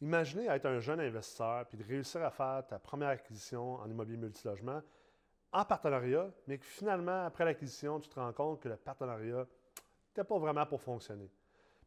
Imaginez être un jeune investisseur puis de réussir à faire ta première acquisition en immobilier multilogement en partenariat, mais que finalement, après l'acquisition, tu te rends compte que le partenariat n'était pas vraiment pour fonctionner.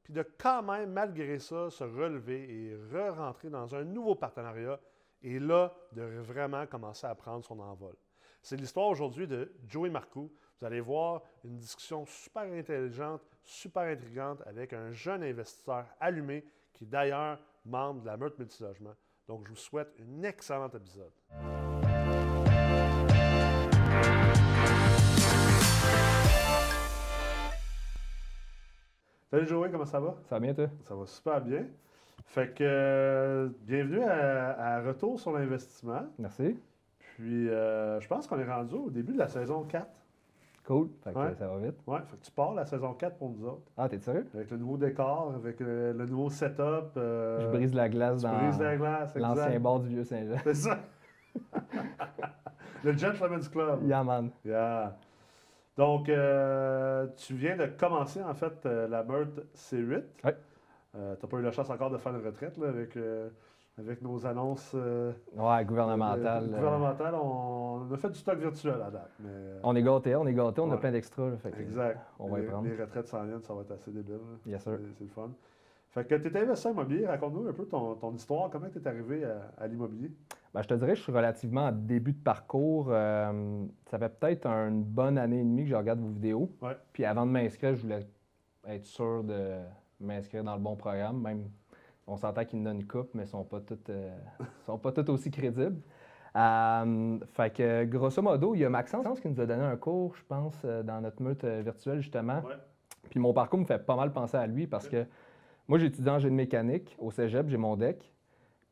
Puis de quand même, malgré ça, se relever et re-rentrer dans un nouveau partenariat et là, de vraiment commencer à prendre son envol. C'est l'histoire aujourd'hui de Joey Marcoux. Vous allez voir une discussion super intelligente, super intrigante avec un jeune investisseur allumé qui d'ailleurs membre de la Meurtre Multilogement. Donc, je vous souhaite un excellent épisode. Salut Joey, comment ça va? Ça va bien, toi? Ça va super bien. Fait que, euh, bienvenue à, Retour sur l'investissement. Merci. Puis, euh, je pense qu'on est rendu au début de la saison 4. Cool. Fait que ça va vite. Ouais, fait que tu pars la saison 4 pour nous autres. Ah, t'es sérieux? Avec le nouveau décor, avec le, nouveau setup. Euh, je brise la glace dans l'ancien bord du vieux Saint-Jean. C'est ça. le Gentleman's Club. Yeah, man. Yeah. Donc, euh, tu viens de commencer, en fait, euh, la meurtre C8. Oui. tu n'as pas eu la chance encore de faire une retraite là, avec avec nos annonces euh, ouais, gouvernementales. Euh, gouvernementales, on, a fait du stock virtuel à date. Mais, euh, on est gâtés, on est gâtés, on a plein d'extras. Exact. On va les, prendre. Les retraites sans lien, ça va être assez débile. Sûr. C'est le fun. Fait que tu es investisseur immobilier, raconte-nous un peu ton, histoire, comment tu es arrivé à, l'immobilier? Ben, je te dirais que je suis relativement en début de parcours. ça fait peut-être une bonne année et demie que je regarde vos vidéos. Ouais. Puis avant de m'inscrire, je voulais être sûr de m'inscrire dans le bon programme, même on s'entend qu'ils nous donnent une coupe, mais ils ne sont, pas toutes, euh, sont pas toutes aussi crédibles. Euh, fait que, grosso modo, il y a Maxence qui nous a donné un cours, je pense, euh, dans notre meute virtuelle, justement. Puis mon parcours me fait pas mal penser à lui parce que moi, j'ai étudié en génie mécanique au cégep, j'ai mon deck.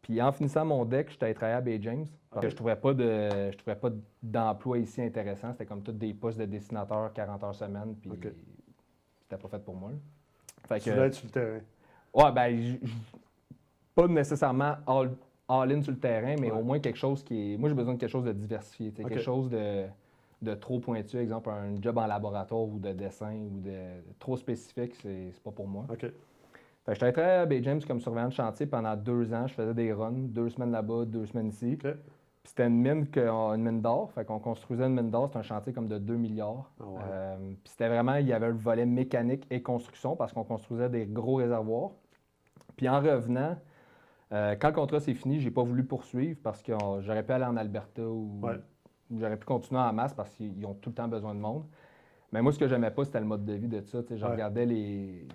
Puis en finissant mon deck, j'étais allé travailler à Bay James parce que je trouvais pas de je trouvais pas d'emploi ici intéressant. C'était comme tous des postes de dessinateur 40 heures semaine. Puis c'était pas fait pour moi. Fait tu voulais être sur le terrain. Ouais, ben, pas nécessairement all-in sur le terrain, mais au moins quelque chose qui est. Moi, j'ai besoin de quelque chose de diversifié. Quelque chose de, trop pointu, exemple un job en laboratoire ou de dessin ou de, trop spécifique, c'est pas pour moi. OK. Fait j'étais très à Bay James comme surveillant de chantier pendant deux ans. Je faisais des runs, deux semaines là-bas, deux semaines ici. Puis c'était une mine, une mine d'or. Fait qu'on construisait une mine d'or. C'était un chantier comme de 2 milliards. Ah euh, puis c'était vraiment, il y avait le volet mécanique et construction parce qu'on construisait des gros réservoirs. Puis en revenant, euh, quand le contrat s'est fini, j'ai pas voulu poursuivre parce que euh, j'aurais pu aller en Alberta ou, j'aurais pu continuer en masse parce qu'ils ont tout le temps besoin de monde. Mais moi, ce que j'aimais pas, c'était le mode de vie de ça. Je regardais les,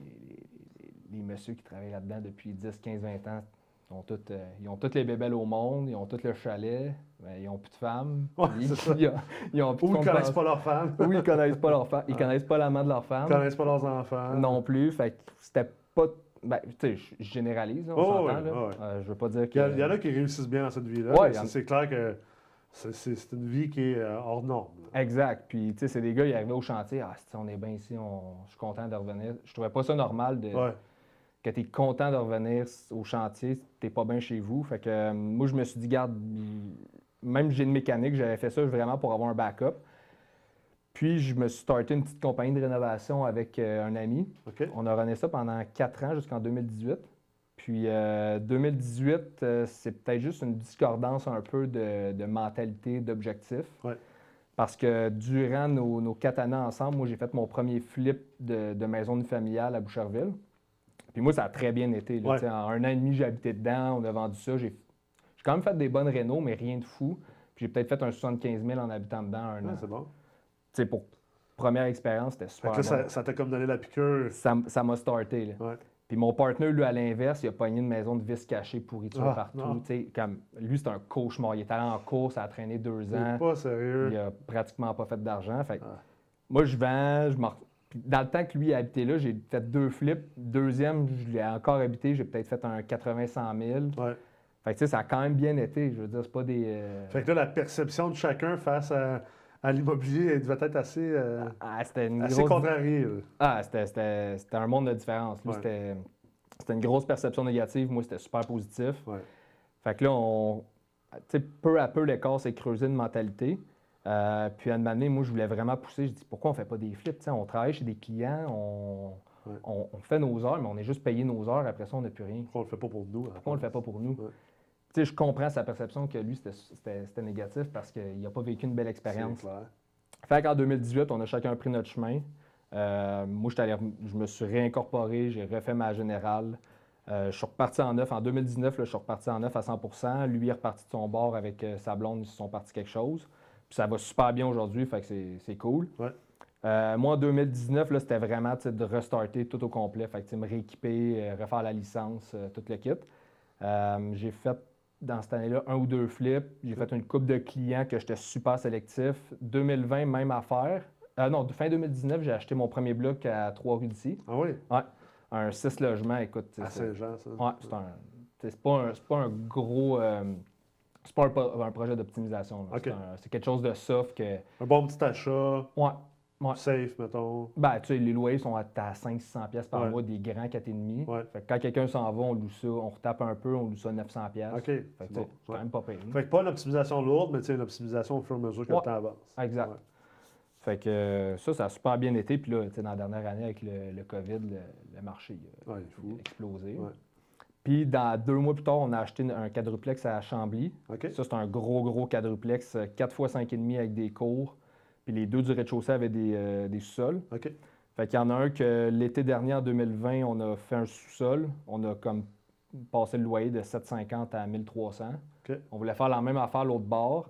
les, messieurs qui travaillent là-dedans depuis 10, 15, 20 ans. Ils ont, toutes, euh, ils ont toutes les bébelles au monde, ils ont tout le chalet, mais ils n'ont plus de femmes. ils, ils, ont plus Ou ils connaissent pas leurs femmes. Ou ils connaissent pas leurs femmes. Ils connaissent pas la main de leurs femmes. Ils connaissent pas leurs enfants. Non plus. Fait c'était pas ben, tu sais, je généralise, on oh, s'entend. là. Euh, je veux pas dire que... Il y, en a qui réussissent bien dans cette vie-là. Ouais, c'est clair que c'est une vie qui est euh, hors norme. Exact. Puis, tu sais, c'est des gars, ils arrivaient au chantier. Ah, on est bien ici, je suis content de revenir. Je trouvais pas ça normal de... que tu es content de revenir au chantier, tu pas bien chez vous. Fait que euh, moi, je me suis dit, garde, même j'ai une mécanique, j'avais fait ça vraiment pour avoir un backup. Puis, je me suis starté une petite compagnie de rénovation avec euh, un ami. On a runné ça pendant quatre ans jusqu'en 2018. Puis, 2018, euh, euh, c'est peut-être juste une discordance un peu de, mentalité, d'objectif. Parce que durant nos, quatre années ensemble, moi, j'ai fait mon premier flip de, maison de familiale à Boucherville. Puis moi, ça a très bien été. En un an et demi, j'ai habité dedans, on a vendu ça. J'ai quand même fait des bonnes rénaux, mais rien de fou. Puis j'ai peut-être fait un 75 000 en habitant dedans un an. C'est bon sais, pour première expérience, c'était super. Bon. Ça t'a comme donné la piqûre. Ça m'a starté. Là. Puis mon partenaire, lui, à l'inverse, il a pogné une maison de vis cachée, pourriture ah, partout. Comme, lui, c'est un cauchemar. Il est allé en course, ça a traîné deux ans. pas sérieux. Il a pratiquement pas fait d'argent. Fait ah. Moi, je vends, je Dans le temps que lui a habité là, j'ai fait deux flips. Deuxième, je l'ai encore habité, j'ai peut-être fait un 80-100 000. Ouais. Fait que, ça a quand même bien été. Je veux dire, c'est pas des. Euh, fait que là, la perception de chacun face à à l'immobilier devait être assez, euh, ah, une assez contrarié. Ah, c'était un monde de différence. C'était une grosse perception négative. Moi, c'était super positif. Fait que là, on, peu à peu, l'écart s'est creusé de mentalité. Euh, puis à un moment donné, moi, je voulais vraiment pousser. Je dis, pourquoi on ne fait pas des flips? on travaille chez des clients, on, On, fait nos heures, mais on est juste payé nos heures. Après ça, on n'a plus rien. Pourquoi on le fait pas pour nous? Pourquoi on le fait pas pour nous? Je comprends sa perception que lui, c'était négatif parce qu'il n'a pas vécu une belle expérience. Fait qu'en 2018, on a chacun pris notre chemin. Euh, moi, je me suis réincorporé, j'ai refait ma générale. Euh, je suis reparti en neuf. En 2019, je suis reparti en neuf à 100% Lui est reparti de son bord avec euh, sa blonde, ils se sont partis quelque chose. Puis ça va super bien aujourd'hui, fait que c'est cool. moi, en 2019, c'était vraiment de restarter tout au complet. Fait que me rééquiper, refaire la licence, tout le kit. j'ai fait dans cette année-là un ou deux flips. J'ai fait une coupe de clients que j'étais super sélectif. 2020, même affaire. Euh, non, fin 2019, j'ai acheté mon premier bloc à Trois-Rues d'ici. Ah oui? Ouais. Un 6 logements, écoute. À Saint-Jean, ça? Ouais, c'est un. C'est pas, pas, un gros. Euh, c'est pas un, projet d'optimisation. C'est quelque chose de soft que. Un bon petit achat. Ouais. Safe, mettons. Ben, tu sais, les loyers sont à 500-600 pièces par mois, des grands 4,5. Ouais. Fait que quand quelqu'un s'en va, on loue ça, on retape un peu, on loue ça 900 pièces. OK. Fait que, c'est quand même pas payé. Fait que pas une optimisation lourde, mais une optimisation au fur et à mesure que le temps avance. Exact. Fait que ça, ça a super bien été. Puis là, dans la dernière année, avec le, COVID, le, marché a, explosé. Puis dans deux mois plus tard, on a acheté un quadruplex à Chambly. Ça, c'est un gros, gros quadruplex, 4 x 5,5 avec des cours. Puis les deux du rez-de-chaussée avaient des, euh, des sous-sols. OK. Fait qu'il y en a un que l'été dernier, en 2020, on a fait un sous-sol. On a comme passé le loyer de 750 à 1300. OK. On voulait faire la même affaire l'autre bord.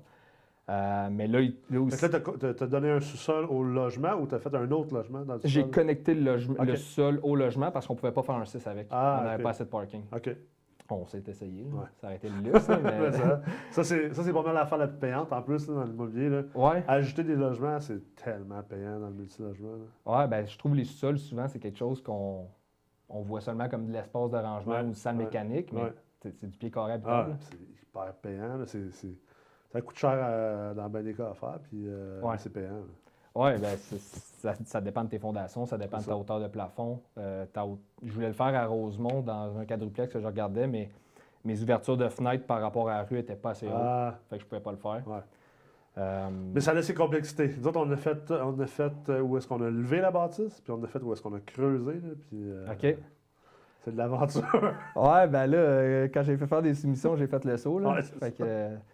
Euh, mais là, là aussi. Fait que là, tu as, donné un sous-sol au logement ou tu as fait un autre logement dans le J'ai connecté le, le sol au logement parce qu'on ne pouvait pas faire un 6 avec. Ah, on n'avait pas assez de parking. OK. On s'est essayé. Ça aurait été le luxe. mais... ça, c'est pas mal l'affaire la plus payante en plus dans l'immobilier. Ouais. Ajouter des logements, c'est tellement payant dans le multilogement. Oui, ben, je trouve les sols, souvent, c'est quelque chose qu'on on voit seulement comme de l'espace de rangement ou de salle mécanique, mais c'est du pied carré ah, C'est hyper payant. Ça coûte cher euh, dans bien des cas à faire, puis euh, c'est payant. Oui, ben, ça, dépend de tes fondations, ça dépend de ta hauteur de plafond. Euh, je voulais le faire à Rosemont dans un quadruplex que je regardais, mais mes ouvertures de fenêtres par rapport à la rue n'étaient pas assez hautes. Ah. Fait que je ne pouvais pas le faire. Euh, mais ça a ses complexités. Nous autres, on a fait, on a fait euh, où est-ce qu'on a levé la bâtisse, puis on a fait où est-ce qu'on a creusé. puis, OK. C'est de l'aventure. ouais, ben là, quand j'ai fait faire des soumissions, j'ai fait le saut. Là.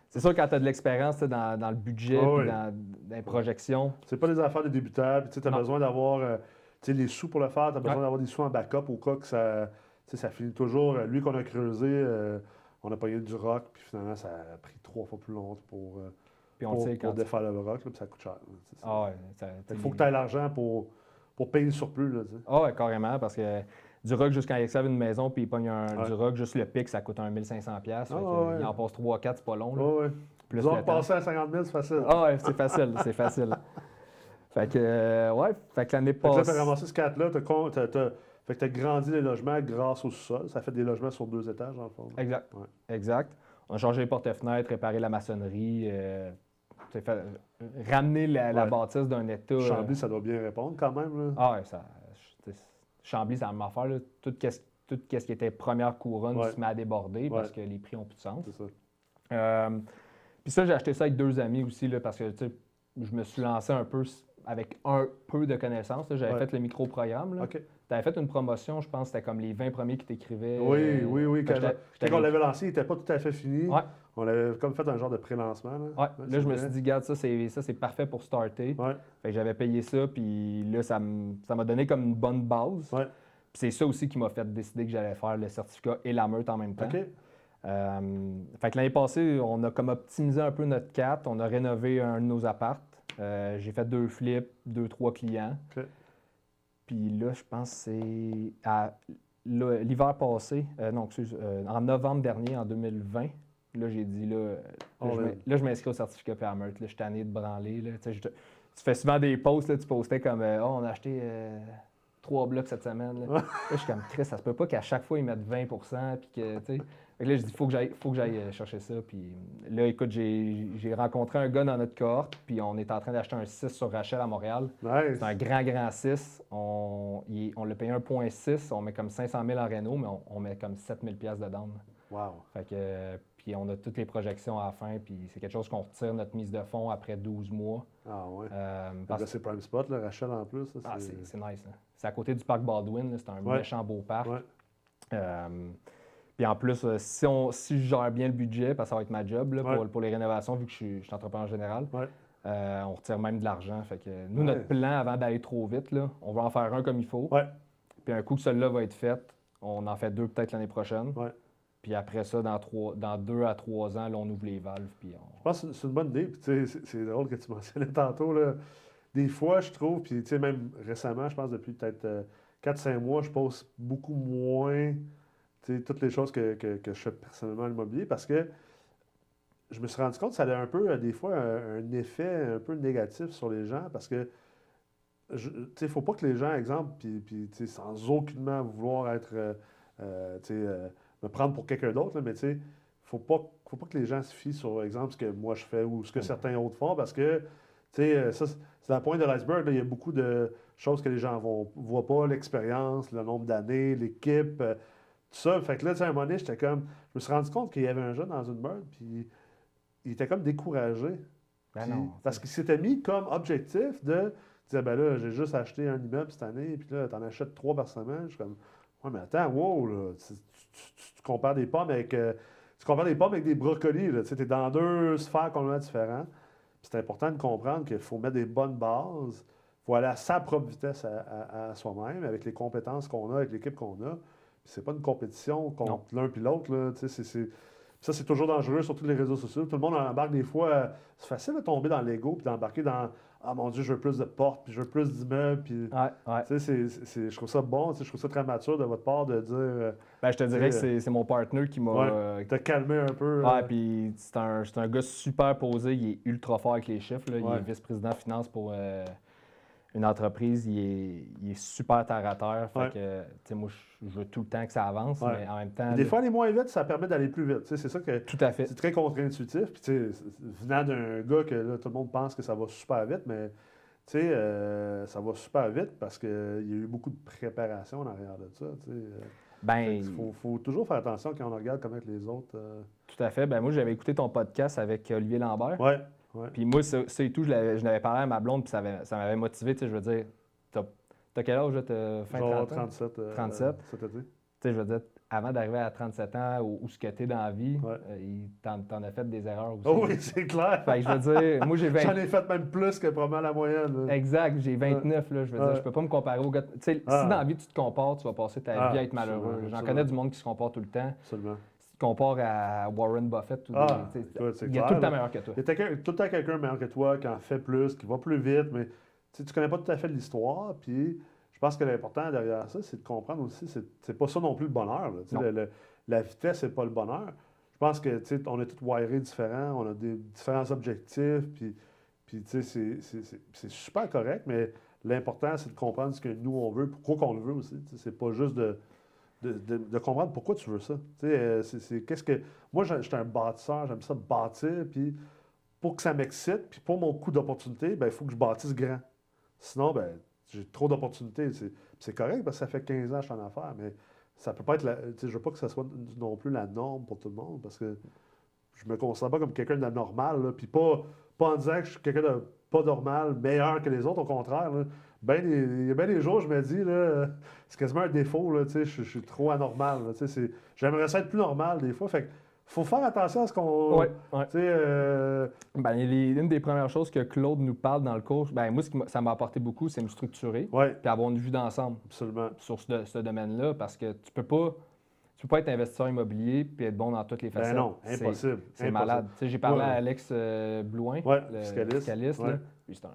c'est sûr, quand tu as de l'expérience dans, dans, le budget, ah dans, les projections. C'est pas des affaires de débutants. Tu as besoin d'avoir euh, les sous pour le faire. Tu as besoin d'avoir des sous en backup au cas que ça, ça finit toujours. Euh, lui qu'on a creusé, euh, on a payé du rock, puis finalement, ça a pris trois fois plus longtemps pour, puis on pour, pour défaire le rock, puis ça coûte cher. ah Il faut que tu aies l'argent pour, pour payer le surplus. Là, ah ouais, carrément, parce que du rock jusqu'à il une maison, puis il pogne un, du rock, juste le pic, ça coûte un 1500$. pièces ah, Il en passe 3-4, c'est pas long. Là. Plus Vous passer à 50 000, c'est facile. Ah ouais, c'est facile, c'est facile. Fait que, euh, ouais, fait que l'année passée. Fait que là, tu as ramassé ce 4-là, fait que tu as grandi les logements grâce au sous-sol. Ça fait des logements sur deux étages, en fond. Exact. Exact. On a changé les portes-fenêtres, réparé la maçonnerie, euh, fait, ramener la, bâtisse d'un état. Chambly, ça doit bien répondre quand même. Là. Ah ouais, ça, Chambly, c'est la même affaire. Tout, ce qui était première couronne se met à déborder parce que les prix n'ont plus de sens. C'est ça. Euh, puis ça, j'ai acheté ça avec deux amis aussi là, parce que je me suis lancé un peu avec un peu de connaissances. J'avais fait le micro-programme. Tu avais fait une promotion, je pense, c'était comme les 20 premiers qui t'écrivaient. Oui, euh, oui, oui. Quand, on l'avait lancé, il n'était pas tout à fait fini. On avait comme fait un genre de pré-lancement. Là, là je me suis dit, regarde, ça, c'est parfait pour starter. j'avais payé ça, puis là, ça m'a donné comme une bonne base. Puis c'est ça aussi qui m'a fait décider que j'allais faire le certificat et la meute en même temps. Euh, fait que l'année passée, on a comme optimisé un peu notre 4. On a rénové un de nos appartes. Euh, j'ai fait deux flips, deux, trois clients. Puis là, je pense que c'est l'hiver passé, euh, non, excuse, en novembre dernier, en 2020. Là, j'ai dit, là, oh, là, je m'inscris au certificat. Là, je suis tanné de branler. Là, tu fais souvent des posts, là, tu postais comme, oh, on a acheté trois blocs cette semaine. Là. je suis comme, Chris, ça se peut pas qu'à chaque fois, ils mettent 20 puis que, tu sais là, je dis, il faut que j'aille euh, chercher ça. Puis là, écoute, j'ai rencontré un gars dans notre cohorte, puis on est en train d'acheter un 6 sur Rachel à Montréal. C'est un grand, grand 6. On, on l'a payé 1,6. On met comme 500 000 en Renault, mais on, met comme 7 000 dedans. Wow. Fait que, puis on a toutes les projections à la fin, puis c'est quelque chose qu'on retire notre mise de fonds après 12 mois. Ah ouais. Euh, parce- c'est Prime Spot, là, Rachel en plus. ah, c'est- nice. là. C'est à côté du parc Baldwin, c'est un Ouais. méchant beau parc. Ouais. Euh, puis en plus, euh, si, on, si je gère bien le budget, parce que ça va être ma job là, pour, Ouais. pour les rénovations, vu que je suis, je suis entrepreneur général, Ouais. euh, on retire même de l'argent. Fait que nous, notre plan, avant d'aller trop vite, là, on va en faire un comme il faut. Puis un coup que celui-là va être fait, on en fait deux peut-être l'année prochaine. Puis après ça, dans, trois, dans deux à trois ans, là, on ouvre les valves. Puis on... Je pense que c'est une bonne idée. Puis, c'est- drôle que tu mentionnais tantôt. Là. Des fois, je trouve, puis même récemment, je pense depuis peut-être euh, 4-5 mois, je pose beaucoup moins toutes les choses que, que- que je fais personnellement à l'immobilier parce que je me suis rendu compte que ça a un peu, euh, des fois, un, effet un peu négatif sur les gens parce que il ne faut pas que les gens, exemple, puis, sans aucunement vouloir être, euh, me prendre pour quelqu'un d'autre, mais tu sais, faut pas, faut pas que les gens se fient sur, exemple, ce que moi je fais ou ce que certains autres font, parce que, tu sais, euh, ça, c'est la pointe de l'iceberg. Il y a beaucoup de choses que les gens ne voient pas, l'expérience, le nombre d'années, l'équipe, euh, tout ça. Fait que là, tu sais, à un moment donné, j'étais comme, je me suis rendu compte qu'il y avait un jeune dans une meurtre, puis il était comme découragé. Ben Puis- non, parce qu'il s'était mis comme objectif de dire ben là, j'ai juste acheté un immeuble cette année, puis là, t'en achètes trois par semaine. Je suis comme Ouais, mais attends, wow, là, tu, tu- compares des pommes avec. euh, tu compares des pommes avec des brocolis, là. Tu t'es dans deux sphères complètement différentes. C'est important de comprendre qu'il faut mettre des bonnes bases. Il faut aller à sa propre vitesse à, à- à soi-même, avec les compétences qu'on a, avec l'équipe qu'on a. C'est pas une compétition contre l'un puis l'autre, ça, c'est toujours dangereux sur tous les réseaux sociaux. Tout le monde embarque des fois. euh, c'est facile de tomber dans l'ego puis d'embarquer dans Ah mon Dieu, je veux plus de portes, puis je veux plus d'immeubles. Puis, Ouais, ouais. c'est- c'est- je trouve ça bon, je trouve ça très mature de votre part de dire euh, Ben, je te dirais que c'est c'est mon partner qui m'a. Ouais. euh, de calmer un peu. Ouais, puis c'est un, c'est un gars super posé, il est ultra fort avec les chiffres. là. Il est vice-président finance pour euh, une entreprise, il est, il est super terre à terre. Fait Ouais. que, tu sais, moi, je- veux tout le temps que ça avance, Ouais. mais en même temps. des fois, aller moins vite, ça permet d'aller plus vite. C'est ça que Tout à fait. c'est très contre-intuitif. Puis, venant d'un gars que là, tout le monde pense que ça va super vite, mais tu sais, euh, ça va super vite parce qu'il y a eu beaucoup de préparation en arrière de ça. Euh, Ben, Il faut, faut toujours faire attention quand on regarde comment les autres. euh, tout à fait. Ben, moi, j'avais écouté ton podcast avec Olivier Lambert. Ouais, ouais. Puis moi, ça, ça et tout, je l'avais parlé à ma blonde, puis ça avait- ça m'avait motivé. Tu sais, je veux dire, t'as quel âge, là? Fin Genre 30 ans? 37. euh, 37. cet été. Tu sais, je veux dire, avant d'arriver à 37 ans, où, où ce que t'es dans la vie, Ouais. euh, t'en as fait des erreurs aussi. Oh oui, c'est clair. Fait que je veux dire, moi, j'ai 20... J'en ai fait même plus que probablement la moyenne. là. Exact, j'ai 29, là, je veux Ouais. dire, je peux pas me comparer au gars. Tu sais, Ah. si dans la vie tu te compares, tu vas passer ta Ah, vie à être malheureux. J'en connais du monde qui se compare tout le temps. Absolument. Te compares à Warren Buffett, ou Ah, des- il y a clair, tout le temps meilleur que toi. Il y a tout le temps quelqu'un meilleur que toi qui en fait plus, qui va plus vite, mais tu tu connais pas tout à fait l'histoire. Puis je pense que l'important derrière ça, c'est de comprendre aussi, c'est, pas ça non plus le bonheur. là. Le- le- la vitesse, c'est pas le bonheur. Je pense que on est tous wirés différents, on a des différents objectifs, puis, c'est, super correct, mais l'important, c'est de comprendre ce que nous, on veut, pourquoi qu'on le veut aussi. C'est pas juste de, de, de- de comprendre pourquoi tu veux ça. Euh, c'est, qu'est-ce que... Moi, j'étais un bâtisseur, j'aime ça bâtir, puis pour que ça m'excite, puis pour mon coût d'opportunité, ben, il faut que je bâtisse grand. Sinon, ben, j'ai trop d'opportunités. C'est, correct parce que ça fait 15 ans que je suis en affaires, mais ça peut pas être la, je veux pas que ça soit non plus la norme pour tout le monde parce que je me considère pas comme quelqu'un d'anormal, là, puis pas, pas en disant que je suis quelqu'un de pas normal, meilleur que les autres, au contraire. Ben des- il y a bien des jours, je me dis, là, c'est quasiment un défaut, là, tu sais, je, je suis trop anormal. J'aimerais ça être plus normal des fois. Fait que faut faire attention à ce qu'on. Ouais, ouais. Tu sais, euh, Ben, une des premières choses que Claude nous parle dans le cours, ben, moi, ce qui m'a- ça m'a apporté beaucoup, c'est me structurer, ouais, puis avoir une vue d'ensemble absolument. sur ce, ce domaine-là, parce que tu peux pas. Tu peux pas être investisseur immobilier puis être bon dans toutes les facettes. Ben non, impossible. C'est malade. Tu sais, J'ai parlé Ouais, à. Alex euh, Blouin, Ouais, le fiscaliste. là. Lui, c'est un-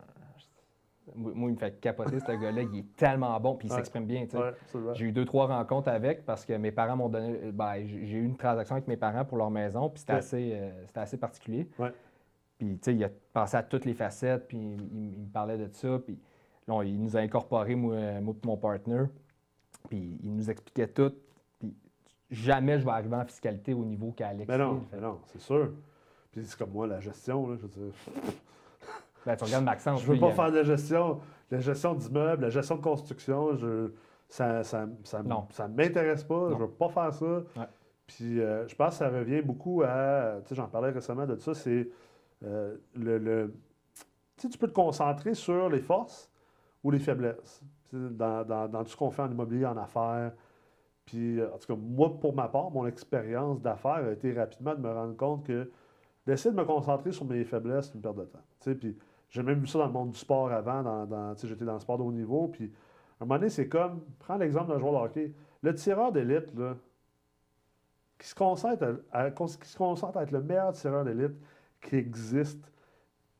Moi, il me fait capoter, ce gars-là. Il est tellement bon, puis il Ouais. s'exprime bien. Ouais. J'ai eu deux, trois rencontres avec parce que mes parents m'ont donné. ben, j'ai eu une transaction avec mes parents pour leur maison, puis c'était Ouais. assez, euh, assez particulier. Puis, tu sais, il a pensé à toutes les facettes, puis il, il me parlait de ça. Puis là, on- il nous a incorporés, moi, moi et mon partner. Puis il nous expliquait tout. Puis jamais je vais arriver en fiscalité au niveau qu'Alex Mais non, fait. mais non, c'est sûr. Puis c'est comme moi, la gestion, là, je veux dire. Ben, tu regardes Maxence. Je veux pas faire de la gestion, la gestion d'immeubles, la gestion de construction, je, ça ça, ça, ça m'intéresse pas, Non. je veux pas faire ça. Ouais. Puis euh, je pense que ça revient beaucoup à, tu sais, j'en parlais récemment de ça, c'est euh, le, le tu, sais, tu peux te concentrer sur les forces ou les faiblesses dans, dans, dans, tout ce qu'on fait en immobilier, en affaires. Puis, en tout cas, moi, pour ma part, mon expérience d'affaires a été rapidement de me rendre compte que d'essayer de me concentrer sur mes faiblesses, c'est une perte de temps. Tu sais, puis j'ai même vu ça dans le monde du sport avant. Dans, dans j'étais dans le sport de haut niveau. Puis à un moment donné, c'est comme, prends l'exemple d'un joueur de hockey. Le tireur d'élite, là, qui se, concentre à, qui se concentre à être le meilleur tireur d'élite qui existe,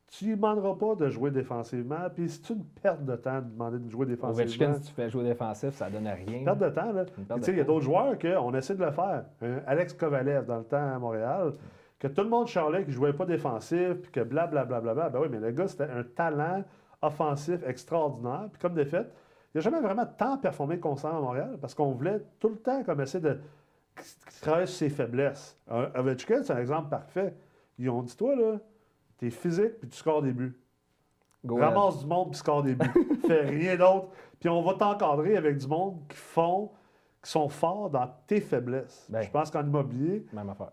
tu ne demanderas pas de jouer défensivement. Puis c'est une perte de temps de demander de jouer défensivement. Ovechkin, si tu fais jouer défensif, ça donne rien. Perte de temps, là. Il y a d'autres joueurs qu'on essaie de le faire. Alex Kovalev, dans le temps à Montréal, que tout le monde charlait qu'il ne jouait pas défensif, puis que blablabla. Bla, bla, bla, ben oui, mais le gars, c'était un talent offensif extraordinaire. Puis comme de fait, il n'a jamais vraiment tant performé constamment à Montréal parce qu'on voulait tout le temps comme essayer de travailler sur ses faiblesses. Ovechkin, c'est un exemple parfait. Ils ont dit, toi, là, t'es physique puis tu scores des buts. Ramasse du monde puis score des buts. Fais rien d'autre. Puis on va t'encadrer avec du monde qui font, qui sont forts dans tes faiblesses. Ben, je pense qu'en immobilier,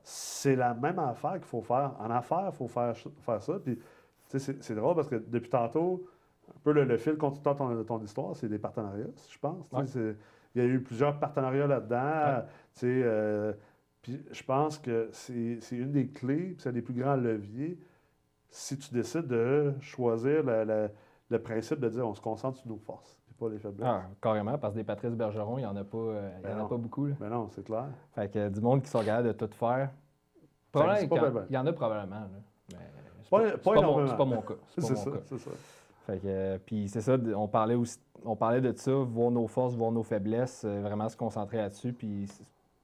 c'est la même affaire qu'il faut faire. En affaires, il faut faire, faire ça. Puis, c'est drôle parce que depuis tantôt, un peu le, fil conducteur de ton, histoire, c'est des partenariats, je pense. Il y a eu plusieurs partenariats là-dedans. Euh, puis je pense que c'est une des clés, c'est un des plus grands leviers si tu décides de choisir le principe de dire on se concentre sur nos forces pas les faiblesses. Ah, carrément, parce que des Patrice Bergeron, il n'y en a pas, euh, il y en a ben pas beaucoup. Mais ben non, c'est clair. Fait que du monde qui sont capables de tout faire. il y en a probablement. mais c'est pas, pas, mon, pas, mon cas. C'est ça, c'est ça. Fait que, euh, puis c'est ça, on parlait, aussi, on parlait de ça, voir nos forces, voir nos faiblesses, euh, vraiment se concentrer là-dessus. Puis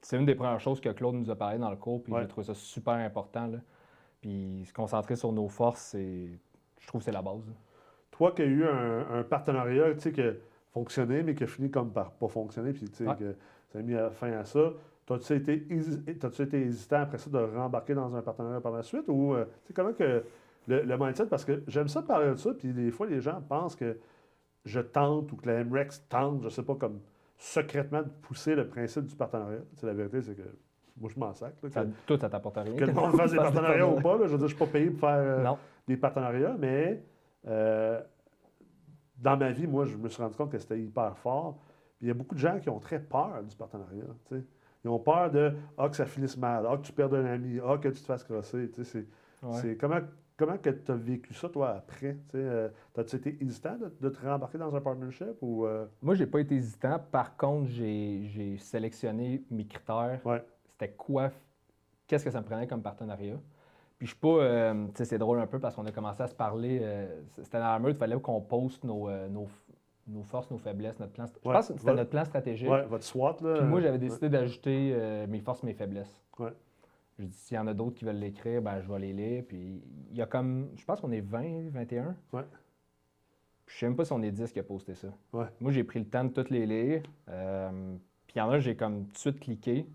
c'est une des premières choses que Claude nous a parlé dans le cours, puis j'ai trouvé ça super important. Là. Puis se concentrer sur nos forces, je trouve que c'est la base. Toi qui as eu un, partenariat qui a fonctionné, mais qui a fini comme par pas fonctionner, puis que ça a mis fin à ça, T'as-tu été, été, hésitant après ça de rembarquer dans un partenariat par la suite? Ou euh, comment que le, mindset, parce que j'aime ça parler de ça, puis des fois les gens pensent que je tente ou que la MREX tente, je sais pas, comme secrètement de pousser le principe du partenariat. la vérité, c'est que moi, je m'en sac. ça, tout, ça t'apporte rien. Que le monde fasse des partenariats ou pas. je veux dire, je ne suis pas payé pour faire euh, des partenariats, mais euh, dans ma vie, moi, je me suis rendu compte que c'était hyper fort. Puis il y a beaucoup de gens qui ont très peur du partenariat. Ils ont peur de Ah, que ça finisse mal, Ah, que tu perdes un ami, Ah, que tu te fasses crosser. C'est comment, comment tu as vécu ça, toi, après? Euh, As-tu été hésitant de, te rembarquer dans un partnership? Ou, Moi, je n'ai pas été hésitant. Par contre, j'ai sélectionné mes critères c'était quoi, qu'est-ce que ça me prenait comme partenariat? Puis je suis pas, euh, tu sais, c'est drôle un peu parce qu'on a commencé à se parler, euh, c'était dans la meute, il fallait qu'on poste nos, euh, nos, nos, forces, nos faiblesses, notre plan. Je pense que c'était notre plan stratégique. Oui, votre SWOT. Là, Puis moi, j'avais décidé d'ajouter mes forces, mes faiblesses. Ouais. Je dis, s'il y en a d'autres qui veulent l'écrire, ben, je vais les lire. Puis il y a comme, je pense qu'on est 20, 21. Ouais. Je sais même pas si on est 10 qui a posté ça. Ouais. Moi, j'ai pris le temps de toutes les lire. puis il y en a, j'ai comme tout de suite cliqué.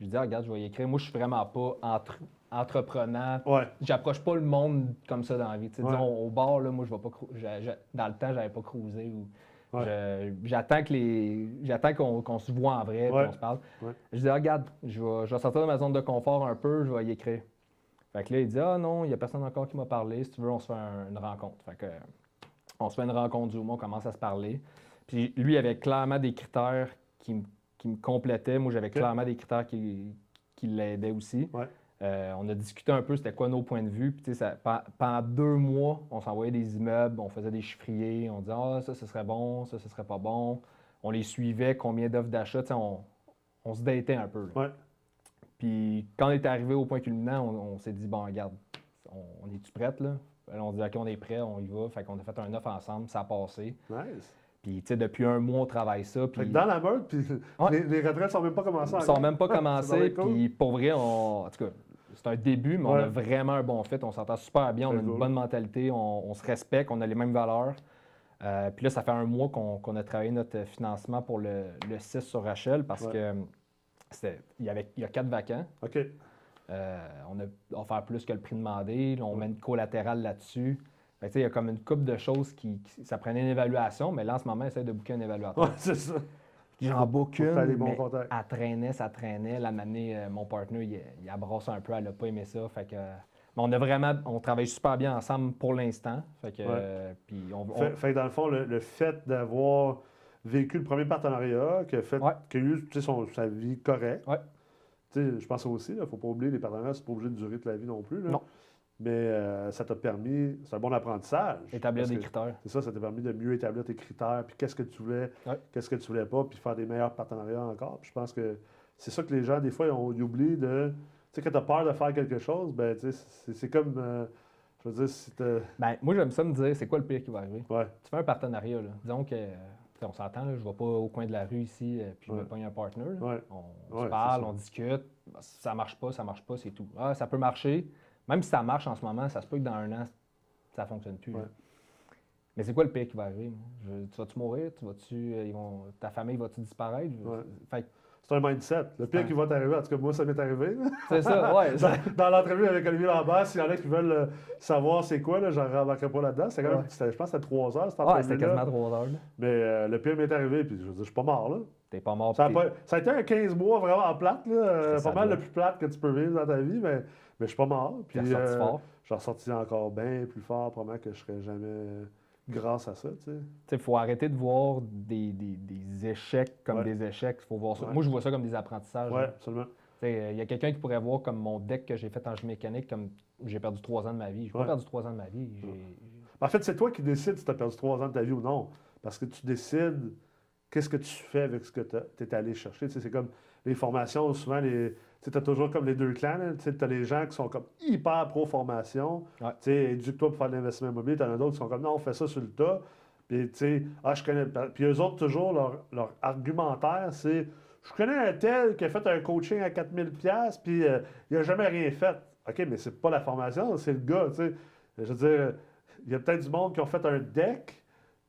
Je dis, ah, regarde, je vais y écrire. Moi, je suis vraiment pas entre, entreprenant. Ouais. J'approche pas le monde comme ça dans la vie. Disons, au bar, là, moi, je vais pas. dans le temps, j'avais pas cruisé. Ou... J'attends que les. J'attends qu'on se voit en vrai, qu'on se parle. Je dis, ah, regarde, je vais, je vais sortir de ma zone de confort un peu, je vais y écrire. Fait que là, il dit, ah non, il n'y a personne encore qui m'a parlé. Si tu veux, on se fait une rencontre. Fait que, on se fait une rencontre Zoom, on commence à se parler. Puis lui, il avait clairement des critères qui me qui me complétait. Moi, j'avais clairement des critères qui, qui l'aidaient aussi. Euh, on a discuté un peu c'était quoi nos points de vue. Puis, ça, pendant deux mois, on s'envoyait des immeubles, on faisait des chiffriers, on disait Ah, ça, ce serait bon, ça, ce serait pas bon. On les suivait, combien d'offres d'achat. On, on se datait un peu. Puis quand on est arrivé au point culminant, on, s'est dit Bon, regarde, on, est-tu prête là? on dit OK, on est prêt, on y va. Fait qu'on a fait un offre ensemble, ça a passé. Nice. Puis, tu sais, depuis un mois, on travaille ça. Puis... Dans la meute, puis les, les, retraites sont même pas commencées. Ils sont même pas commencées. puis, pour vrai, on... en tout cas, c'est un début, mais on a vraiment un bon fit. On s'entend super bien. On a une bonne mentalité. On, se respecte. On a les mêmes valeurs. Euh, puis là, ça fait un mois qu'on a travaillé notre financement pour le, le 6 sur Rachel parce que il y, avait, il y a quatre vacants. OK. Euh, on a offert plus que le prix demandé. on met une collatérale là-dessus il y a comme une coupe de choses qui, Ça prenait une évaluation, mais là, en ce moment, essaie de booker un évaluateur. c'est ça. J'en boucle une, mais elle traînait, ça traînait. La année, mon partenaire, il, il abrasse un peu, elle n'a pas aimé ça. Fait que, mais on a vraiment, on travaille super bien ensemble pour l'instant. Fait que, puis on, Fait, dans le fond, le, fait d'avoir vécu le premier partenariat, qui a fait, qu'il a eu son, sa vie correcte. Je pense aussi, il ne faut pas oublier les partenariats, c'est pas obligé de durer toute la vie non plus. Non. Mais euh, ça t'a permis, c'est un bon apprentissage. Établir des critères. C'est ça, ça t'a permis de mieux établir tes critères, puis qu'est-ce que tu voulais, qu'est-ce que tu voulais pas, puis faire des meilleurs partenariats encore. Puis je pense que c'est ça que les gens, des fois, ils, ont, oublient de. Tu sais, quand tu as peur de faire quelque chose, ben, tu sais, c'est comme. Euh, je veux dire, si ben, moi, j'aime ça me dire, c'est quoi le pire qui va arriver? Ouais. Tu fais un partenariat, là. Disons que. On s'entend, je ne vais pas au coin de la rue ici, euh, puis je me pogne un partner. On, se parle, on discute. Ça marche pas, ça marche pas, c'est tout. Ah, ça peut marcher. Même si ça marche en ce moment, ça se peut que dans un an, ça ne fonctionne plus. Mais c'est quoi le pire qui va arriver? tu vas-tu mourir? Tu vas-tu, euh, ta famille va-tu disparaître? c'est un mindset. Le pire qui va t'arriver, en tout cas, moi, ça m'est arrivé. C'est ça, ouais. dans, l'entrevue avec Olivier Lambert, s'il y en a qui veulent euh, savoir c'est quoi, là, j'en rembarquerai pas là-dedans. Quand même, je pense que c'était trois heures. Ouais, c'était quasiment trois heures. Mais euh, le pire m'est arrivé, puis je veux dire, je suis pas mort, là. T'es pas mort. Ça a, ça a, été un 15 mois vraiment plate, là. pas mal le plus plate que tu peux vivre dans ta vie, mais mais je suis pas mort. Puis, euh, fort. J'en ressorti encore bien plus fort, probablement que je serais jamais grâce à ça. Il faut arrêter de voir des, des, des échecs comme des échecs. Faut voir ça. Moi, je vois ça comme des apprentissages. Oui, absolument. Il y a quelqu'un qui pourrait voir comme mon deck que j'ai fait en jeu mécanique, comme j'ai perdu trois ans de ma vie. Je n'ai pas perdu trois ans de ma vie. En fait, c'est toi qui décides si tu as perdu trois ans de ta vie ou non. Parce que tu décides qu'est-ce que tu fais avec ce que tu es allé chercher? C'est comme les formations, souvent, les, tu as toujours comme les deux clans. Tu as les gens qui sont comme hyper pro-formation. Éduque-toi pour faire de l'investissement immobilier. Tu en as d'autres qui sont comme non, on fait ça sur le tas. Puis, tu sais, ah, je connais. Puis eux autres, toujours, leur, leur argumentaire, c'est je connais un tel qui a fait un coaching à 4000$, puis euh, il n'a jamais rien fait. OK, mais c'est pas la formation, c'est le gars. sais Je veux dire, il y a peut-être du monde qui ont fait un deck,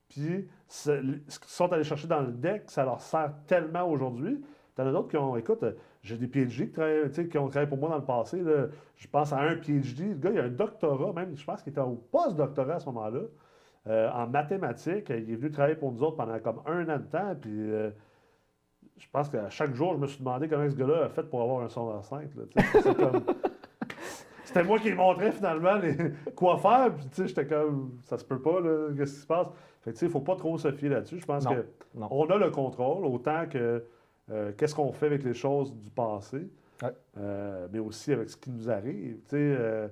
puis ce qu'ils sont allés chercher dans le deck, ça leur sert tellement aujourd'hui. Tu en as d'autres qui ont, écoute, j'ai des PhD qui, ont travaillé pour moi dans le passé. Je pense à un PhD. Le gars, il a un doctorat, même, je pense qu'il était au post-doctorat à ce moment-là, euh, en mathématiques. Il est venu travailler pour nous autres pendant comme un an de temps. Puis euh, je pense qu'à chaque jour, je me suis demandé comment ce gars-là a fait pour avoir un son 5. C'était moi qui lui montrais finalement quoi faire. Puis, j'étais comme, ça se peut pas, qu'est-ce qui se passe? Fait il ne faut pas trop se fier là-dessus. Je pense qu'on a le contrôle, autant que euh, qu'est-ce qu'on fait avec les choses du passé, euh, mais aussi avec ce qui nous arrive. Euh,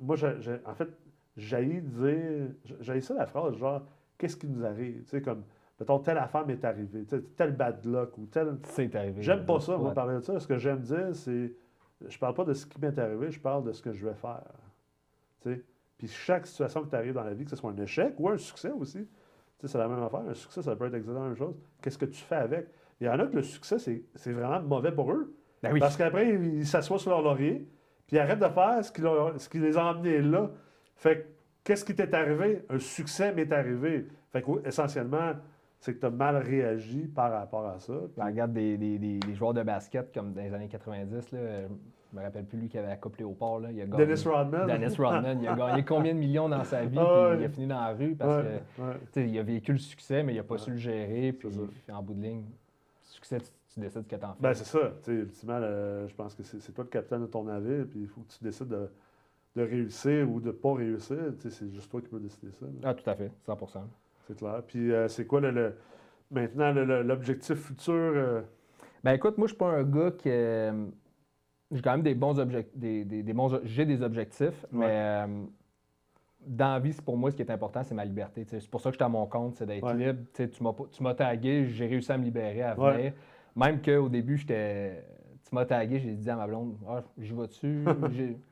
moi, en fait, j'ai dire, j'ai ça la phrase, genre, qu'est-ce qui nous arrive? comme, mettons, telle affaire m'est arrivée, tel bad luck ou tel. C'est arrivé. J'aime pas ça, moi, parler de ça. Ce que j'aime dire, c'est, je parle pas de ce qui m'est arrivé, je parle de ce que je vais faire. Puis chaque situation qui t'arrive dans la vie, que ce soit un échec ou un succès aussi, c'est la même affaire. Un succès, ça peut être exactement la même chose. Qu'est-ce que tu fais avec? Il y en a que le succès, c'est vraiment mauvais pour eux. Ben Parce qu'après, ils s'assoient sur leur laurier, puis ils arrêtent de faire ce qui, ce qui les a emmenés là. Fait qu'est-ce qui t'est arrivé? Un succès m'est arrivé. Fait essentiellement, c'est que tu as mal réagi par rapport à ça. Regarde des, des, des, joueurs de basket comme dans les années 90, là, je me rappelle plus lui qui avait accouplé au port. Là. Il a gagné, Dennis Rodman. Dennis Rodman. il a gagné combien de millions dans sa vie, ah puis il a fini dans la rue parce que il a vécu le succès, mais il n'a pas su le gérer. Puis en bout de ligne, succès, tu, décides que tu en fais. Ben, c'est ça. ultimement, je pense que c'est toi le capitaine de ton navire, puis il faut que tu décides de, réussir ou de ne pas réussir. C'est juste toi qui peux décider ça. Ah, tout à fait, 100 C'est clair. Puis euh, c'est quoi le, maintenant l'objectif futur? Euh? Ben écoute, moi, je suis pas un gars qui. Euh, j'ai quand même des bons objectifs. Des, des, bons... J'ai des objectifs, mais dans la vie, pour moi, ce qui est important, c'est ma liberté. C'est pour ça que je suis à mon compte, c'est d'être libre. tu m'as tagué, j'ai réussi à me libérer à venir. Même qu'au début, j'étais. Tu m'as tagué, j'ai dit à ma blonde, ah, j'y vais dessus.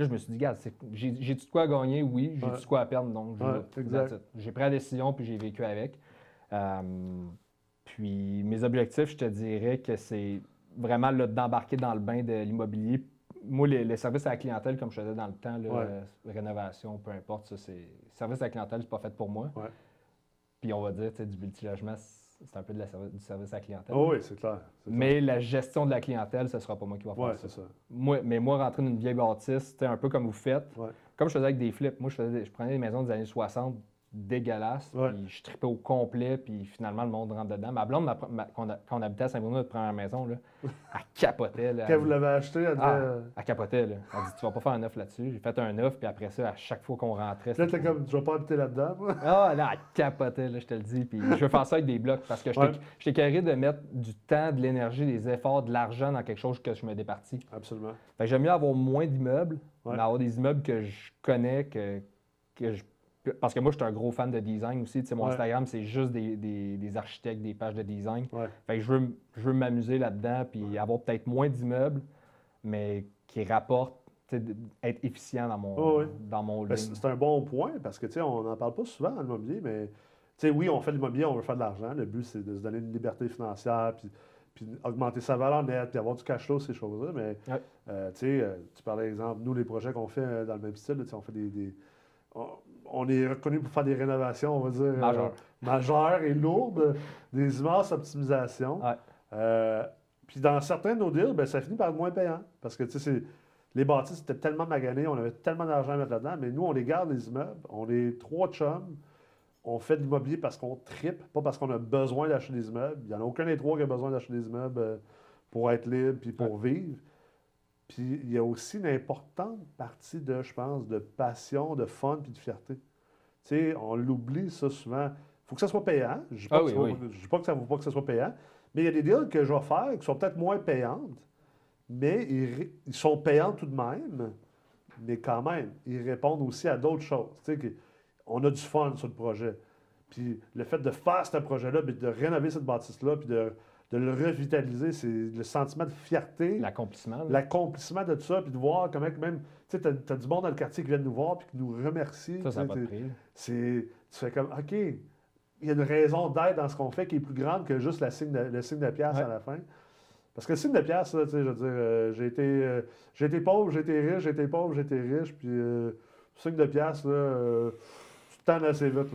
Là, je me suis dit, gars, j'ai du quoi à gagner, oui, j'ai du quoi à perdre, donc j'ai pris la décision, puis j'ai vécu avec. Euh, puis mes objectifs, je te dirais que c'est vraiment d'embarquer dans le bain de l'immobilier. Moi, les, services à la clientèle, comme je faisais dans le temps, euh, rénovation, peu importe, ça, c'est. Service à la clientèle, c'est pas fait pour moi. Puis on va dire, du multilogement, c'est un peu de la du service à la clientèle. Oh oui, c'est clair, Mais la gestion de la clientèle, ce ne sera pas moi qui va faire ça. ça. Moi, mais moi, rentrer dans une vieille bâtisse, un peu comme vous faites, comme je faisais avec des flips, moi, je, faisais, je prenais des maisons des années 60, dégueulasse. Puis je tripais au complet, puis finalement, le monde rentre dedans. Ma blonde, quand, on, habitait à Saint-Bruno, notre première maison, là, elle capotait. Là, quand vous l'avez acheté, elle, ah, elle capotait. Là. Elle dit Tu vas pas faire un œuf là-dessus. J'ai fait un œuf, puis après ça, à chaque fois qu'on rentrait. Là, t'es comme Tu vas pas habiter là-dedans, Ah, là, elle capotait, là, je te le dis. Puis je veux faire ça avec des blocs parce que j'étais carré de mettre du temps, de l'énergie, des efforts, de l'argent dans quelque chose que je me départis. Absolument. Fait que j'aime mieux avoir moins d'immeubles, mais avoir des immeubles que je connais, que, que je parce que moi, je suis un gros fan de design aussi. mon Instagram, c'est juste des, architectes, des pages de design. Fait que je veux, je veux m'amuser là-dedans, puis avoir peut-être moins d'immeubles, mais qui rapportent, être efficient dans mon, dans mon ben, C'est un bon point, parce que on n'en parle pas souvent dans l'immobilier, mais oui, on fait de l'immobilier, on veut faire de l'argent. Le but, c'est de se donner une liberté financière, puis, puis augmenter sa valeur nette, puis avoir du cash flow, ces choses-là. Mais euh, euh, tu parlais, exemple, nous, les projets qu'on fait euh, dans le même style, on fait des on est reconnu pour faire des rénovations, on va dire, euh, majeures, et lourdes, des immenses optimisations. Euh, puis dans certains de nos deals, ben, ça finit par être moins payant. Parce que, tu sais, les bâtisses étaient tellement maganés, on avait tellement d'argent à mettre là-dedans, mais nous, on les garde, les immeubles. On est trois chums. On fait de l'immobilier parce qu'on tripe, pas parce qu'on a besoin d'acheter des immeubles. Il n'y en a aucun des trois qui a besoin d'acheter des immeubles euh, pour être libre puis pour vivre. Puis il y a aussi une importante partie de, je pense, de passion, de fun puis de fierté. Tu sais, on l'oublie ça souvent. Il faut que ça soit payant. Je ne dis pas, que ça ne veut pas que ça soit payant. Mais il y a des deals que je vais faire qui sont peut-être moins payantes, mais ils, sont payants tout de même. Mais quand même, ils répondent aussi à d'autres choses. Tu sais, on a du fun sur le projet. Puis le fait de faire ce projet-là, de rénover cette bâtisse-là, puis de de le revitaliser, c'est le sentiment de fierté. L'accomplissement. L'accomplissement de tout ça, puis de voir comment même. Tu sais, tu as, du monde dans le quartier qui vient nous voir, puis qui nous remercie. Ça, ça pas de Tu fais comme, OK, il y a une raison d'être dans ce qu'on fait qui est plus grande que juste la signe le signe de pièce à la fin. Parce que le signe de pièce, tu sais, je veux dire, euh, j'ai été, euh, j'ai été pauvre, j'ai été riche, j'ai été pauvre, j'ai été riche, puis euh, le signe de pièce, là, tu te tends assez vite.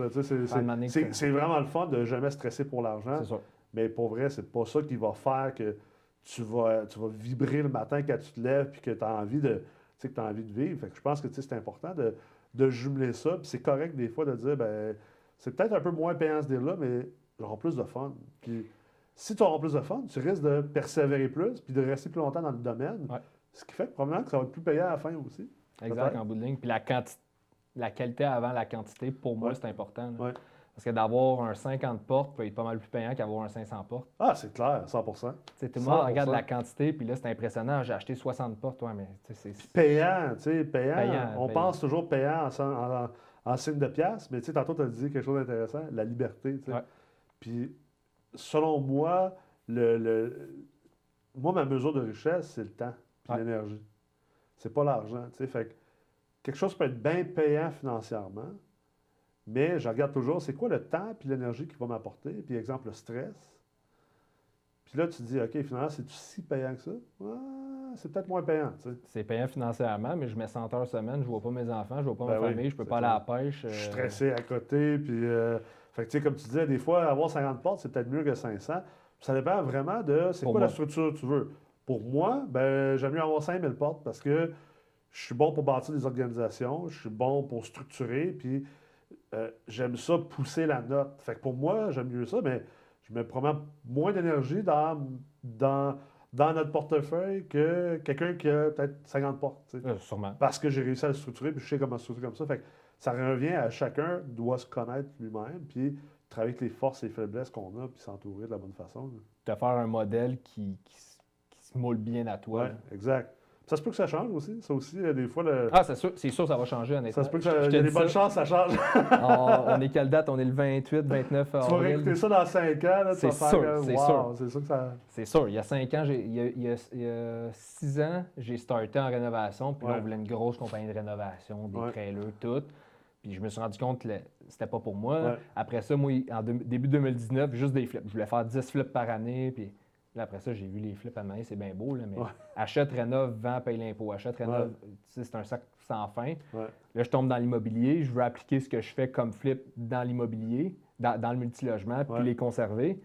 C'est vraiment le fun de jamais stresser pour l'argent. C'est ça. Mais pour vrai, c'est pas ça qui va faire que tu vas, tu vas vibrer le matin quand tu te lèves et que tu as envie de que as envie de vivre. Fait que je pense que c'est important de, de, jumeler ça. Puis c'est correct des fois de dire ben c'est peut-être un peu moins payant ce deal-là, mais j'aurai plus de fun. Puis si tu auras plus de fun, tu risques de persévérer plus puis de rester plus longtemps dans le domaine. Ce qui fait que probablement que ça va être plus payant à la fin aussi. Exact, en bout de ligne. Puis la, la qualité avant la quantité, pour moi, c'est important. Parce que d'avoir un 50 portes peut être pas mal plus payant qu'avoir un 500 portes. Ah, c'est clair, 100 Tout le monde regarde la quantité, puis là, c'est impressionnant. J'ai acheté 60 portes, toi, mais c'est. Payant, tu sais, payant. On pense toujours payant en, signe de pièce, mais tu sais, tantôt, tu as dit quelque chose d'intéressant, la liberté, tu sais. Puis, selon moi, le, moi, ma mesure de richesse, c'est le temps puis l'énergie. C'est pas l'argent, tu sais. Fait que quelque chose peut être bien payant financièrement, mais je regarde toujours, c'est quoi le temps puis l'énergie qu'il va m'apporter? Puis, exemple, le stress. Puis là, tu te dis, OK, finalement, c'est si payant que ça? c'est peut-être moins payant. C'est payant financièrement, mais je mets 100 heures semaine, je vois pas mes enfants, je vois pas ma ben famille, je peux pas aller à la pêche. Je suis euh, stressé à côté. Puis, euh, fait que, comme tu disais, des fois, avoir 50 portes, c'est peut-être mieux que 500. Ça dépend vraiment de c'est quoi la structure que tu veux. Pour moi, ben, j'aime mieux avoir 5000 portes parce que je suis bon pour bâtir des organisations, je suis bon pour structurer, puis euh, j'aime ça pousser la note. Fait que pour moi, j'aime mieux ça, mais je mets probablement moins d'énergie dans, dans, dans notre portefeuille que quelqu'un qui a peut-être 50 portes. Euh, sûrement. Parce que j'ai réussi à le structurer, puis je sais comment structurer comme ça. Fait que ça revient à chacun doit se connaître lui-même, puis travailler avec les forces et les faiblesses qu'on a, puis s'entourer de la bonne façon. De faire un modèle qui, qui, se moule bien à toi. Exact. Ça se peut que ça change aussi. Ça aussi, euh, des fois. Le... Ah, c'est sûr, c'est sûr, ça va changer, honnêtement. Ça se peut que ça, y a des bonnes chances ça change. on, est quelle date? On est le 28, 29 avril. Tu vas réécouter ça dans 5 ans. C'est sûr, c'est sûr. C'est sûr que ça. C'est sûr. Il y a 5 ans, il y a, il, y a, 6 ans, j'ai starté en rénovation. Puis là, on voulait une grosse compagnie de rénovation, des trailers, tout. Puis je me suis rendu compte que c'était pas pour moi. Après ça, moi, en début 2019, juste des flips. Je voulais faire 10 flips par année. Puis après ça, j'ai vu les flips à main, c'est bien beau, là, mais achète, rénove, vend, paye l'impôt. Achète, rénove, c'est un sac sans fin. Là, je tombe dans l'immobilier, je veux appliquer ce que je fais comme flip dans l'immobilier, dans, le multilogement, puis les conserver.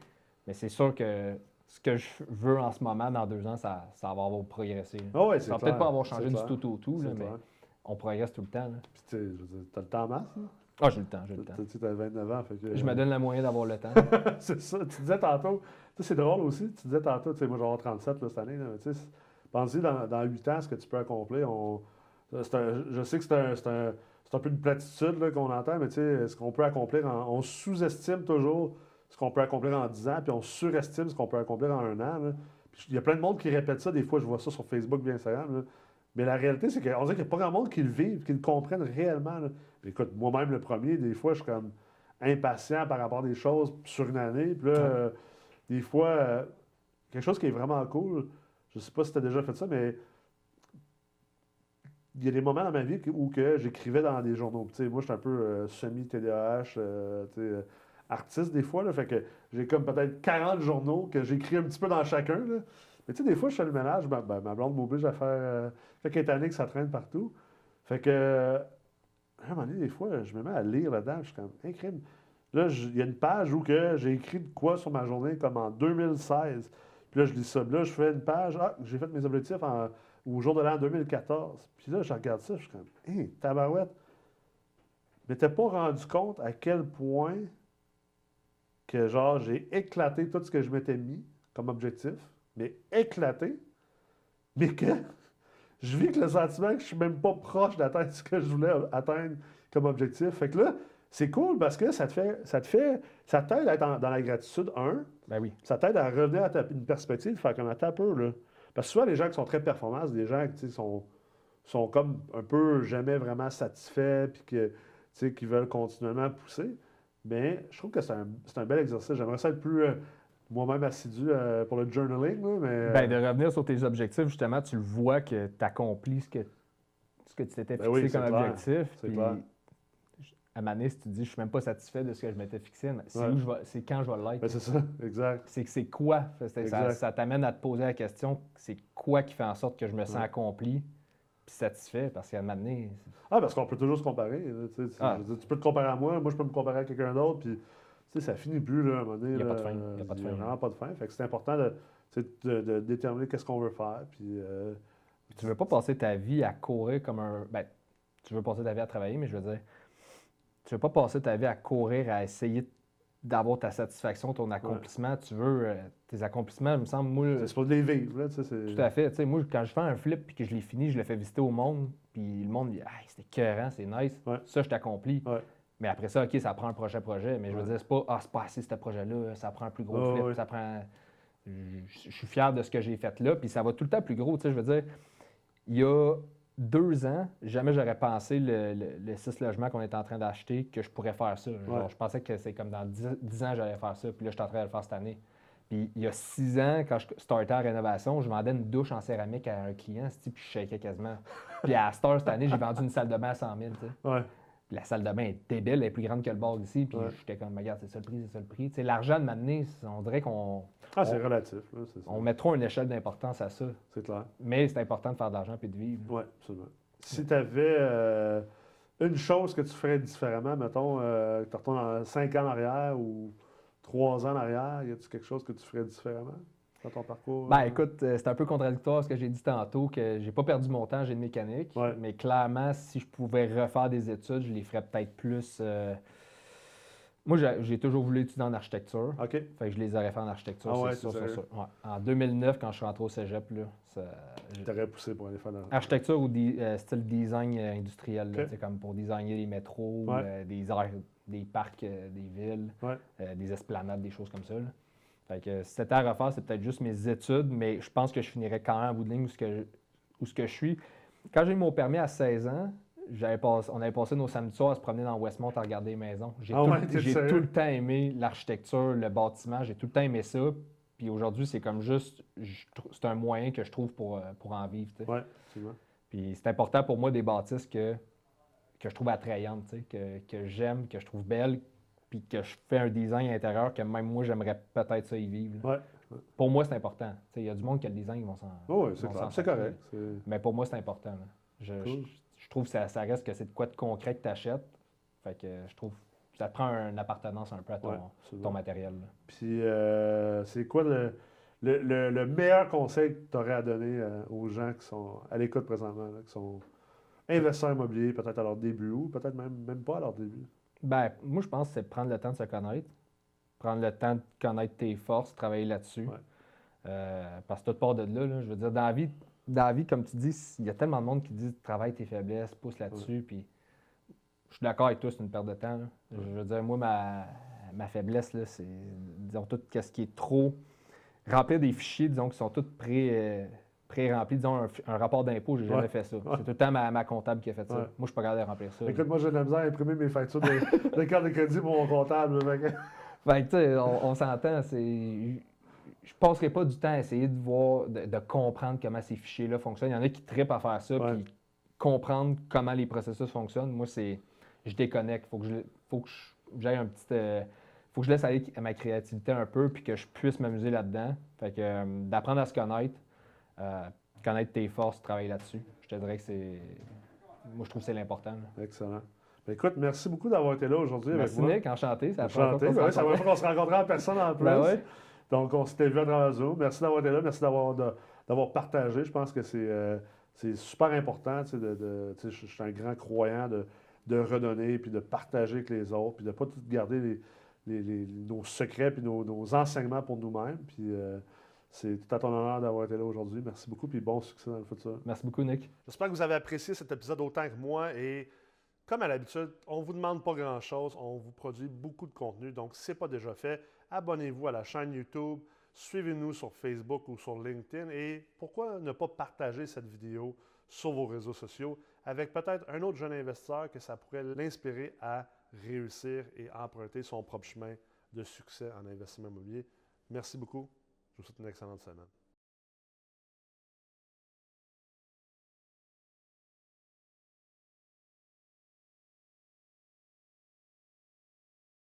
Mais c'est sûr que ce que je veux en ce moment, dans deux ans, ça, ça va avoir progressé. Oh ça va peut-être pas avoir changé du tout au tout, mais on progresse tout le temps. Puis tu as le temps masse, Ah, j'ai le temps, j'ai le temps. Tu as 29 ans. Fait que, je me donne la moyen d'avoir le temps. c'est ça. Tu disais tantôt, c'est drôle aussi, tu disais tantôt, tu sais, moi j'ai 37 cette année, pense dans, dans 8 ans ce que tu peux accomplir. On, je sais que c'est un, un, un, peu une platitude qu'on entend, mais tu sais, ce qu'on peut accomplir, on sous-estime toujours ce qu'on peut accomplir en 10 ans, puis on surestime ce qu'on peut accomplir en un an. Il y a plein de monde qui répète ça, des fois je vois ça sur Facebook bien Instagram. Mais la réalité, c'est qu'on dirait qu'il n'y a pas grand monde qui le vivent, qui le comprennent réellement. Écoute, moi-même, le premier, des fois, je suis comme impatient par rapport à des choses sur une année. Puis là, euh, des fois, euh, quelque chose qui est vraiment cool, je ne sais pas si tu as déjà fait ça, mais il y a des moments dans ma vie où que j'écrivais dans des journaux. moi, je suis un peu euh, semi-TDAH, artiste des fois. Là, fait que j'ai comme peut-être 40 journaux que j'écris un petit peu dans chacun. Là. Mais tu sais, des fois, je fais le ménage, ben, ma blonde m'oblige à faire. Euh, fait qu'elle est année que ça traîne partout. Fait que. À un moment donné, des fois, je me mets à lire là-dedans. Je suis comme, incroyable. Là, il y a une page où j'ai écrit de quoi sur ma journée, comme en 2016. Puis là, je lis ça. Là, je fais une page. Ah, j'ai fait mes objectifs au jour de l'an 2014. Puis là, je regarde ça. Je suis comme, hé, tabarouette. Mais t'es pas rendu compte à quel point que, genre, j'ai éclaté tout ce que je m'étais mis comme objectif mais éclaté, mais que je vis que le sentiment que je suis même pas proche d'atteindre ce que je voulais atteindre comme objectif. Fait que là, c'est cool parce que ça te fait, ça te fait, ça t'aide à être dans la gratitude, un. Ben oui. Ça t'aide à revenir à une perspective, faire comme un peu, là. Parce que souvent, les gens qui sont très performants, c'est des gens qui sont, sont comme un peu jamais vraiment satisfaits, puis que, qui veulent continuellement pousser. Mais je trouve que c'est un, un, bel exercice. J'aimerais ça être plus, euh, moi-même assidu euh, pour le journaling. mais, euh, ben, de revenir sur tes objectifs, justement, tu le vois que tu accomplis ce que, ce que tu t'étais ben fixé comme objectif. Puis, à ma si tu dis je suis même pas satisfait de ce que je m'étais fixé, c'est quand je vais l'être. Ben, c'est ça, exact. C'est c'est quoi? Ça, t'amène à te poser la question, c'est quoi qui fait en sorte que je me sens accompli puis satisfait? Parce qu'à un moment Ah, parce qu'on peut toujours se comparer. Ah. tu peux te comparer à moi, moi je peux me comparer à quelqu'un d'autre, puis sais, ça finit plus, là, à un moment donné. Il n'y a pas de fin. Il n'y a pas de fin. vraiment pas de fin. Fait que c'est important de, de, déterminer qu'est-ce qu'on veut faire. Puis, euh, tu veux pas passer ta vie à courir comme un. Ben, tu veux passer ta vie à travailler, mais je veux dire, tu veux pas passer ta vie à courir, à essayer d'avoir ta satisfaction, ton accomplissement. Tu veux euh, tes accomplissements, il me semble, moi. C'est pour les vivre, là, Tout à fait. Tu sais, moi, quand je fais un flip puis que je l'ai fini, je le fais visiter au monde, puis le monde dit, ah, c'était écœurant, c'est nice. Ça, je t'accomplis. Mais après ça, OK, ça prend un projet-projet. Mais je veux dire, c'est pas, ah, c'est pas assez ce projet-là, ça prend un plus gros flip, ça prend. Je, suis fier de ce que j'ai fait là, puis ça va tout le temps plus gros. Tu sais, je veux dire, il y a deux ans, jamais j'aurais pensé le, le, six logements qu'on est en train d'acheter que je pourrais faire ça. je pensais que c'est comme dans dix, ans j'allais faire ça, puis là, je suis en train de le faire cette année. Puis il y a six ans, quand je startais en rénovation, je vendais une douche en céramique à un client, puis je shakais quasiment. Puis à Star cette année, j'ai vendu une salle de bain à 100 000. Tu sais la salle de bain est débile, elle est plus grande que le bar ici. Puis j'étais comme, regarde, c'est ça le prix, c'est ça le prix. l'argent de m'amener, on dirait qu'on. Ah, c'est relatif. on met trop une échelle d'importance à ça. C'est clair. Mais c'est important de faire de l'argent et de vivre. Oui, absolument. Si tu avais euh, une chose que tu ferais différemment, mettons, euh, tu retournes cinq ans en arrière ou trois ans en arrière, y a-tu quelque chose que tu ferais différemment? Dans ton parcours? Ben, écoute, euh, c'est un peu contradictoire ce que j'ai dit tantôt, que j'ai pas perdu mon temps, j'ai une mécanique. Mais clairement, si je pouvais refaire des études, je les ferais peut-être plus. Euh, moi, j'ai toujours voulu étudier en architecture. OK. Fait que je les aurais fait en architecture, ah c'est sûr, En 2009, quand je suis rentré au cégep, là, ça... T'aurais poussé pour aller faire dans... Architecture ou euh, style design industriel, C'est comme pour designer des métros, des, des parcs, des villes, des esplanades, des choses comme ça. Fait que si c'était à refaire, c'est peut-être juste mes études, mais je pense que je finirais quand même à bout de ligne où, ce que, je, où ce que je suis. Quand j'ai eu mon permis à 16 ans, on avait passé nos samedis soirs à se promener dans Westmont à regarder les maisons. J'ai ah tout, le temps aimé l'architecture, le bâtiment, j'ai tout le temps aimé ça. Puis aujourd'hui, c'est comme juste, c'est un moyen que je trouve pour, euh, pour en vivre. Puis c'est important pour moi des bâtisses que, que je trouve attrayantes, que, que j'aime, que je trouve belles, puis que je fais un design intérieur que même moi, j'aimerais peut-être ça y vivre. Pour moi, c'est important. Il y a du monde qui a le design, ils vont s'en. oui, c'est correct. Mais pour moi, c'est important. Je, trouve que ça, reste que c'est de quoi de concret que tu achètes. Fait que je trouve que ça te prend une appartenance un peu à ton, matériel. Puis, euh, c'est quoi le, le, meilleur conseil que tu aurais à donner euh, aux gens qui sont à l'écoute présentement, qui sont investisseurs immobiliers, peut-être à leur début ou peut-être même, même pas à leur début? Ben, moi, je pense que c'est prendre le temps de se connaître. Prendre le temps de connaître tes forces, travailler là-dessus. Euh, parce que tout part de là, Je veux dire, dans la, vie, dans la vie, comme tu dis, il y a tellement de monde qui dit travaille tes faiblesses, pousse là-dessus. Puis je suis d'accord avec toi, c'est une perte de temps. Je veux dire, moi, ma, ma faiblesse, c'est, disons, tout ce qui est trop. Remplir des fichiers, disons, qui sont tous pré, pré-remplis. Disons, un, rapport d'impôt, j'ai jamais fait ça. C'est tout le temps ma, comptable qui a fait ça. Moi, je suis pas capable de remplir ça. Écoute, moi, j'ai de la misère à imprimer mes factures de, de carte de crédit pour mon comptable. fait tu sais, on, s'entend, c'est je passerai pas du temps à essayer de voir, de, comprendre comment ces fichiers-là fonctionnent. Il y en a qui trippent à faire ça, puis comprendre comment les processus fonctionnent. Moi, c'est je déconnecte. Faut que je, faut que j'aille un petit. Euh, faut que je laisse aller ma créativité un peu puis que je puisse m'amuser là-dedans. Fait que euh, d'apprendre à se connaître, euh, connaître tes forces, travailler là-dessus. Je te dirais que c'est. Moi, je trouve que c'est l'important. Excellent. Ben, écoute, merci beaucoup d'avoir été là aujourd'hui avec moi. Nick, enchanté. Ça enchanté. Ben, ça va qu'on se rencontrait en personne en plus. Ben Donc, on s'était vu à travers Zoom. Merci d'avoir été là. Merci d'avoir partagé. Je pense que c'est super important. De, de, je suis un grand croyant de de redonner, puis de partager avec les autres, puis de ne pas tout garder nos secrets, puis nos, enseignements pour nous-mêmes. Puis euh, c'est tout à ton honneur d'avoir été là aujourd'hui. Merci beaucoup, puis bon succès dans le futur. Merci beaucoup, Nick. J'espère que vous avez apprécié cet épisode autant que moi. Et comme à l'habitude, on ne vous demande pas grand-chose, on vous produit beaucoup de contenu. Donc, si ce n'est pas déjà fait, abonnez-vous à la chaîne YouTube, suivez-nous sur Facebook ou sur LinkedIn. Et pourquoi ne pas partager cette vidéo sur vos réseaux sociaux? avec peut-être un autre jeune investisseur que ça pourrait l'inspirer à réussir et emprunter son propre chemin de succès en investissement immobilier. Merci beaucoup. Je vous souhaite une excellente semaine.